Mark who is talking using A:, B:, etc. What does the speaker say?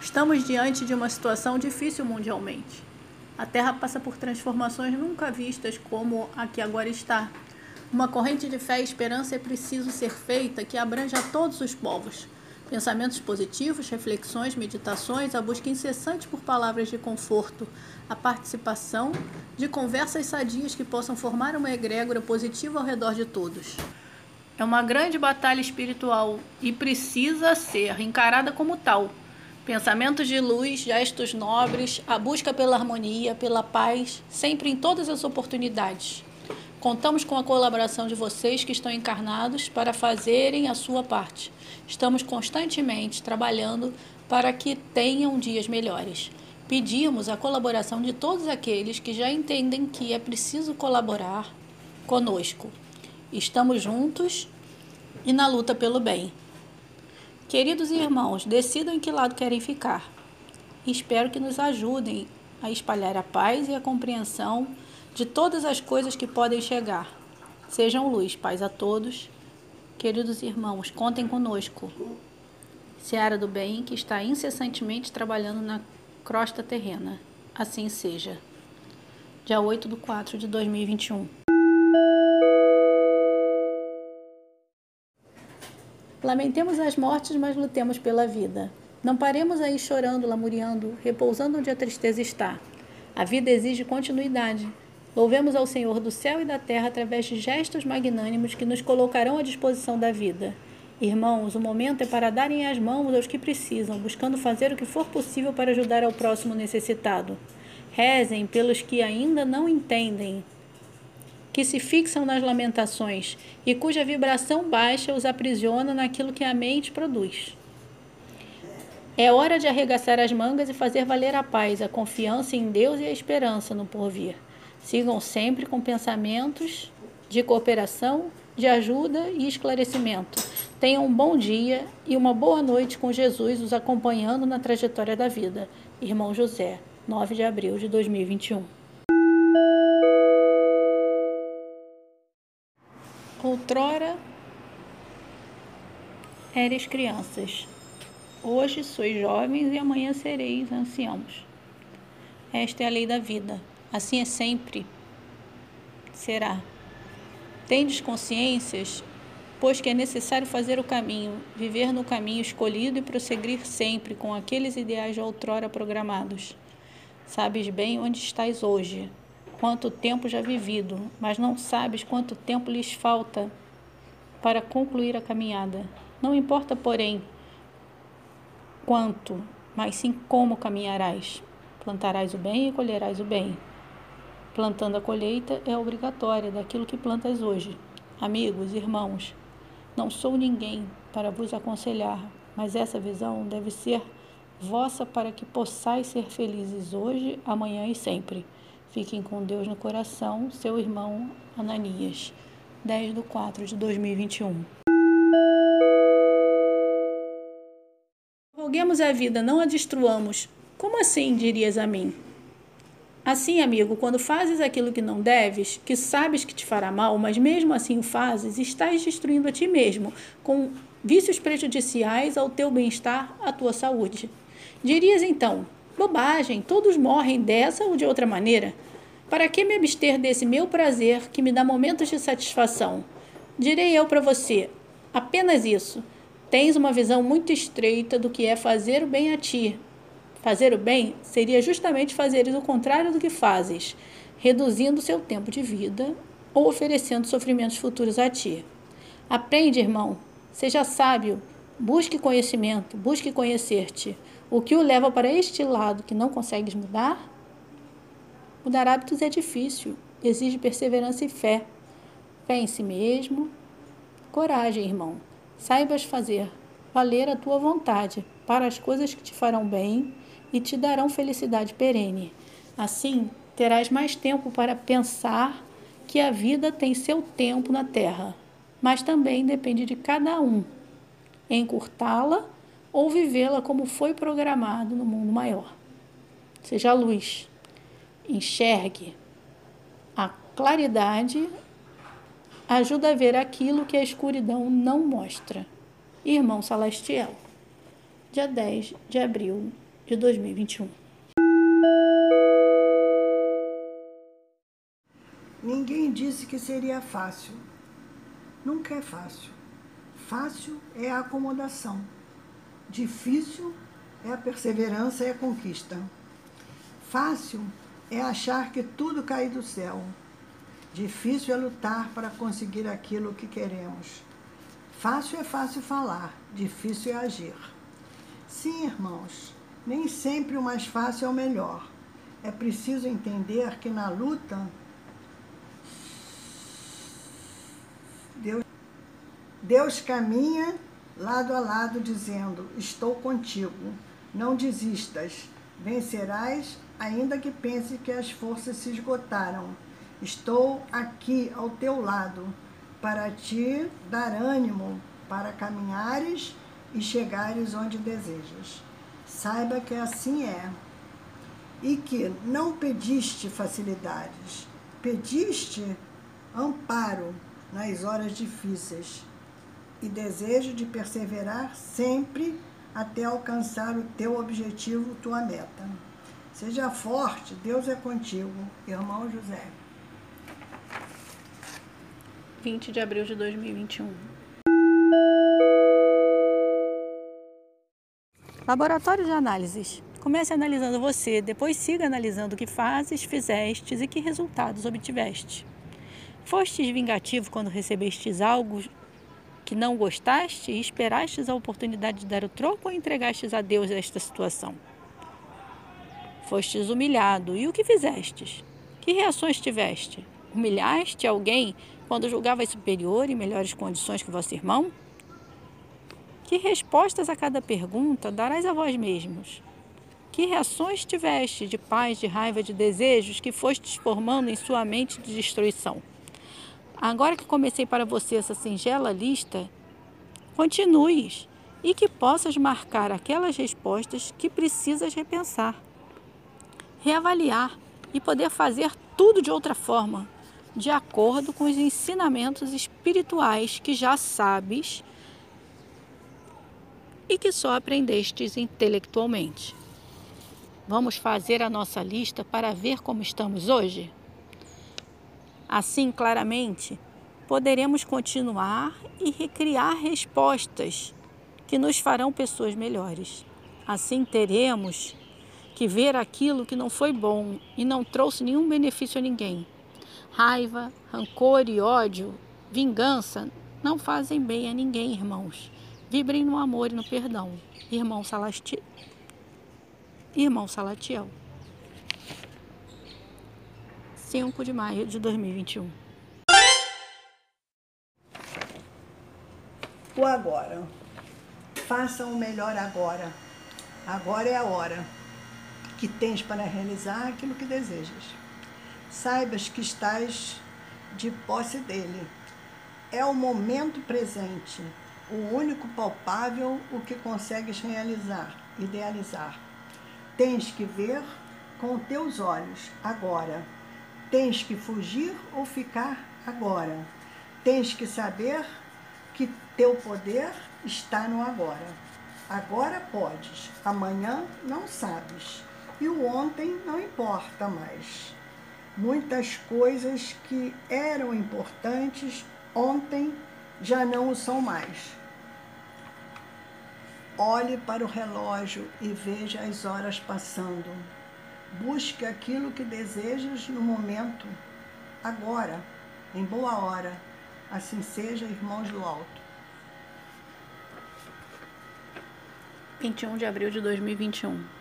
A: Estamos diante de uma situação difícil mundialmente. A Terra passa por transformações nunca vistas como a que agora está. Uma corrente de fé e esperança é preciso ser feita que abranja todos os povos. Pensamentos positivos, reflexões, meditações, a busca incessante por palavras de conforto, a participação de conversas sadias que possam formar uma egrégora positiva ao redor de todos. É uma grande batalha espiritual e precisa ser encarada como tal. Pensamentos de luz, gestos nobres, a busca pela harmonia, pela paz, sempre em todas as oportunidades. Contamos com a colaboração de vocês que estão encarnados para fazerem a sua parte. Estamos constantemente trabalhando para que tenham dias melhores. Pedimos a colaboração de todos aqueles que já entendem que é preciso colaborar conosco. Estamos juntos e na luta pelo bem. Queridos irmãos, decidam em que lado querem ficar. Espero que nos ajudem a espalhar a paz e a compreensão de todas as coisas que podem chegar. Sejam luz, paz a todos. Queridos irmãos, contem conosco. Seara do Bem, que está incessantemente trabalhando na crosta terrena. Assim seja. Dia 8 de 4 de 2021. Lamentemos as mortes, mas lutemos pela vida. Não paremos aí chorando, lamuriando, repousando onde a tristeza está. A vida exige continuidade. Louvemos ao Senhor do céu e da terra através de gestos magnânimos que nos colocarão à disposição da vida. Irmãos, o momento é para darem as mãos aos que precisam, buscando fazer o que for possível para ajudar ao próximo necessitado. Rezem pelos que ainda não entendem, que se fixam nas lamentações e cuja vibração baixa os aprisiona naquilo que a mente produz. É hora de arregaçar as mangas e fazer valer a paz, a confiança em Deus e a esperança no porvir. Sigam sempre com pensamentos de cooperação, de ajuda e esclarecimento. Tenham um bom dia e uma boa noite com Jesus os acompanhando na trajetória da vida. Irmão José, 9 de abril de 2021. Outrora eres crianças, hoje sois jovens e amanhã sereis anciãos. Esta é a lei da vida, assim é sempre, será. Tendes consciências, pois que é necessário fazer o caminho, viver no caminho escolhido e prosseguir sempre com aqueles ideais de outrora programados. Sabes bem onde estás hoje, quanto tempo já vivido, mas não sabes quanto tempo lhes falta para concluir a caminhada. Não importa, porém, quanto, mas sim como caminharás. Plantarás o bem e colherás o bem. Plantando a colheita é obrigatória daquilo que plantas hoje. Amigos, irmãos, não sou ninguém para vos aconselhar, mas essa visão deve ser vossa para que possais ser felizes hoje, amanhã e sempre. Fiquem com Deus no coração, seu irmão Ananias, 10 de 4 de 2021. Roguemos a vida, não a destruamos. Como assim, dirias a mim? Assim, amigo, quando fazes aquilo que não deves, que sabes que te fará mal, mas mesmo assim o fazes, estás destruindo a ti mesmo, com vícios prejudiciais ao teu bem-estar, à tua saúde. Dirias então: Bobagem, todos morrem dessa ou de outra maneira. Para que me abster desse meu prazer que me dá momentos de satisfação? Direi eu para você: apenas isso. Tens uma visão muito estreita do que é fazer o bem a ti. Fazer o bem seria justamente fazeres o contrário do que fazes, reduzindo seu tempo de vida ou oferecendo sofrimentos futuros a ti. Aprende, irmão, seja sábio, busque conhecimento, busque conhecer-te. O que o leva para este lado que não consegues mudar? Mudar hábitos é difícil, exige perseverança e fé. Fé em si mesmo. Coragem, irmão. Saibas fazer valer a tua vontade para as coisas que te farão bem e te darão felicidade perene. Assim, terás mais tempo para pensar que a vida tem seu tempo na terra, mas também depende de cada um encurtá-la ou vivê-la como foi programado no mundo maior. Seja a luz, enxergue. A claridade ajuda a ver aquilo que a escuridão não mostra. Irmão Celestial, dia 10 de abril de 2021.
B: Ninguém disse que seria fácil. Nunca é fácil. Fácil é a acomodação. Difícil é a perseverança e a conquista. Fácil é achar que tudo cai do céu. Difícil é lutar para conseguir aquilo que queremos. Fácil é fácil falar, difícil é agir. Sim, irmãos, nem sempre o mais fácil é o melhor. É preciso entender que na luta, Deus, Deus caminha lado a lado, dizendo: Estou contigo, não desistas, vencerás, ainda que pense que as forças se esgotaram. Estou aqui ao teu lado para te dar ânimo para caminhares e chegares onde desejas. Saiba que assim é. E que não pediste facilidades, pediste amparo nas horas difíceis e desejo de perseverar sempre até alcançar o teu objetivo, tua meta. Seja forte, Deus é contigo, irmão José.
A: 20 de abril de 2021. Laboratório de análises. Comece analisando você, depois siga analisando o que fazes, fizestes e que resultados obtiveste. Fostes vingativo quando recebestes algo que não gostaste e esperastes a oportunidade de dar o troco ou entregastes a Deus esta situação? Fostes humilhado, e o que fizestes? Que reações tiveste? Humilhaste alguém quando julgavas superior e melhores condições que vosso irmão? Que respostas a cada pergunta darás a vós mesmos? Que reações tiveste de paz, de raiva, de desejos que fostes formando em sua mente de destruição? Agora que comecei para você essa singela lista, continues e que possas marcar aquelas respostas que precisas repensar, reavaliar e poder fazer tudo de outra forma, de acordo com os ensinamentos espirituais que já sabes e que só aprendestes intelectualmente. Vamos fazer a nossa lista para ver como estamos hoje? Assim, claramente, poderemos continuar e recriar respostas que nos farão pessoas melhores. Assim, teremos que ver aquilo que não foi bom e não trouxe nenhum benefício a ninguém Raiva, rancor e ódio, vingança não fazem bem a ninguém, irmãos. Vibrem no amor e no perdão. Irmão, Salati... Irmão Salatiel. 5 de maio de 2021.
B: O agora. Façam o melhor agora. Agora é a hora que tens para realizar aquilo que desejas saibas que estás de posse dele. É o momento presente, o único palpável, o que consegues realizar, idealizar. Tens que ver com teus olhos agora. Tens que fugir ou ficar agora. Tens que saber que teu poder está no agora. Agora podes, amanhã não sabes. E o ontem não importa mais muitas coisas que eram importantes ontem já não o são mais. Olhe para o relógio e veja as horas passando. Busque aquilo que desejas no momento, agora, em boa hora. Assim seja, irmãos do alto.
A: 21 de abril de 2021.